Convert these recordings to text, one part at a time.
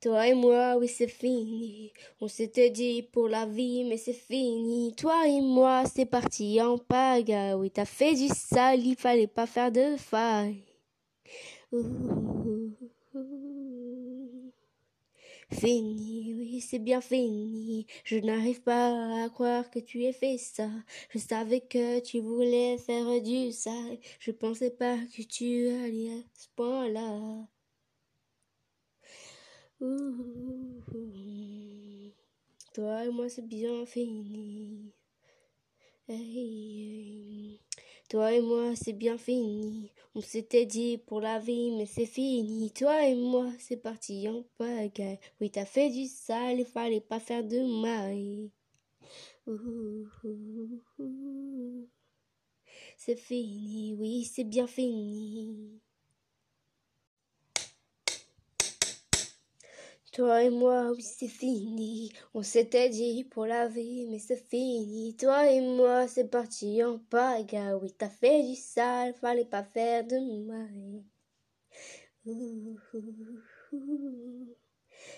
Toi et moi, oui, c'est fini. On s'était dit pour la vie, mais c'est fini. Toi et moi, c'est parti en pagaille. Oui, t'as fait du sale, il fallait pas faire de faille. Fini, oui, c'est bien fini. Je n'arrive pas à croire que tu aies fait ça. Je savais que tu voulais faire du sale. Je pensais pas que tu allais à ce point-là. Toi et moi, c'est bien fini. Toi et moi, c'est bien fini. On s'était dit pour la vie, mais c'est fini. Toi et moi, c'est parti en pagaille. Oui, t'as fait du sale, il fallait pas faire de mal. C'est fini, oui, c'est bien fini. Toi et moi, oui, c'est fini. On s'était dit pour la vie, mais c'est fini. Toi et moi, c'est parti en pagaille. Oui, t'as fait du sale, fallait pas faire de mal.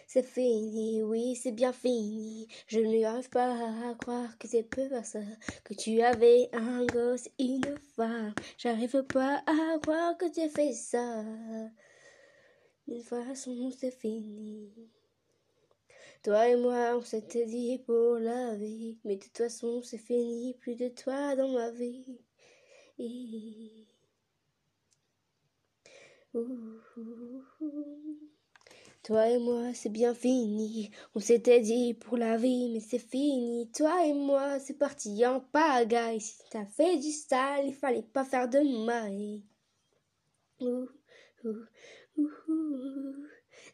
C'est fini, oui, c'est bien fini. Je n'arrive pas à croire que c'est peu ça. Que tu avais un gosse, une femme. J'arrive pas à croire que tu as fait ça. Toute façon, c'est fini. Toi et moi, on s'était dit pour la vie. Mais de toute façon, c'est fini. Plus de toi dans ma vie. Toi et moi, c'est bien fini. On s'était dit pour la vie, mais c'est fini. Toi et moi, c'est parti en pagaille. Si t'as fait du sale, il fallait pas faire de mal.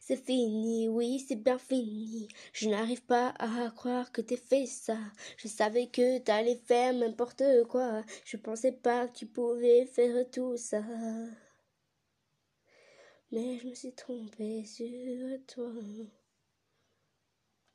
C'est fini, oui, c'est bien fini. Je n'arrive pas à croire que t'aies fait ça. Je savais que t'allais faire n'importe quoi. Je pensais pas que tu pouvais faire tout ça. Mais je me suis trompée sur toi.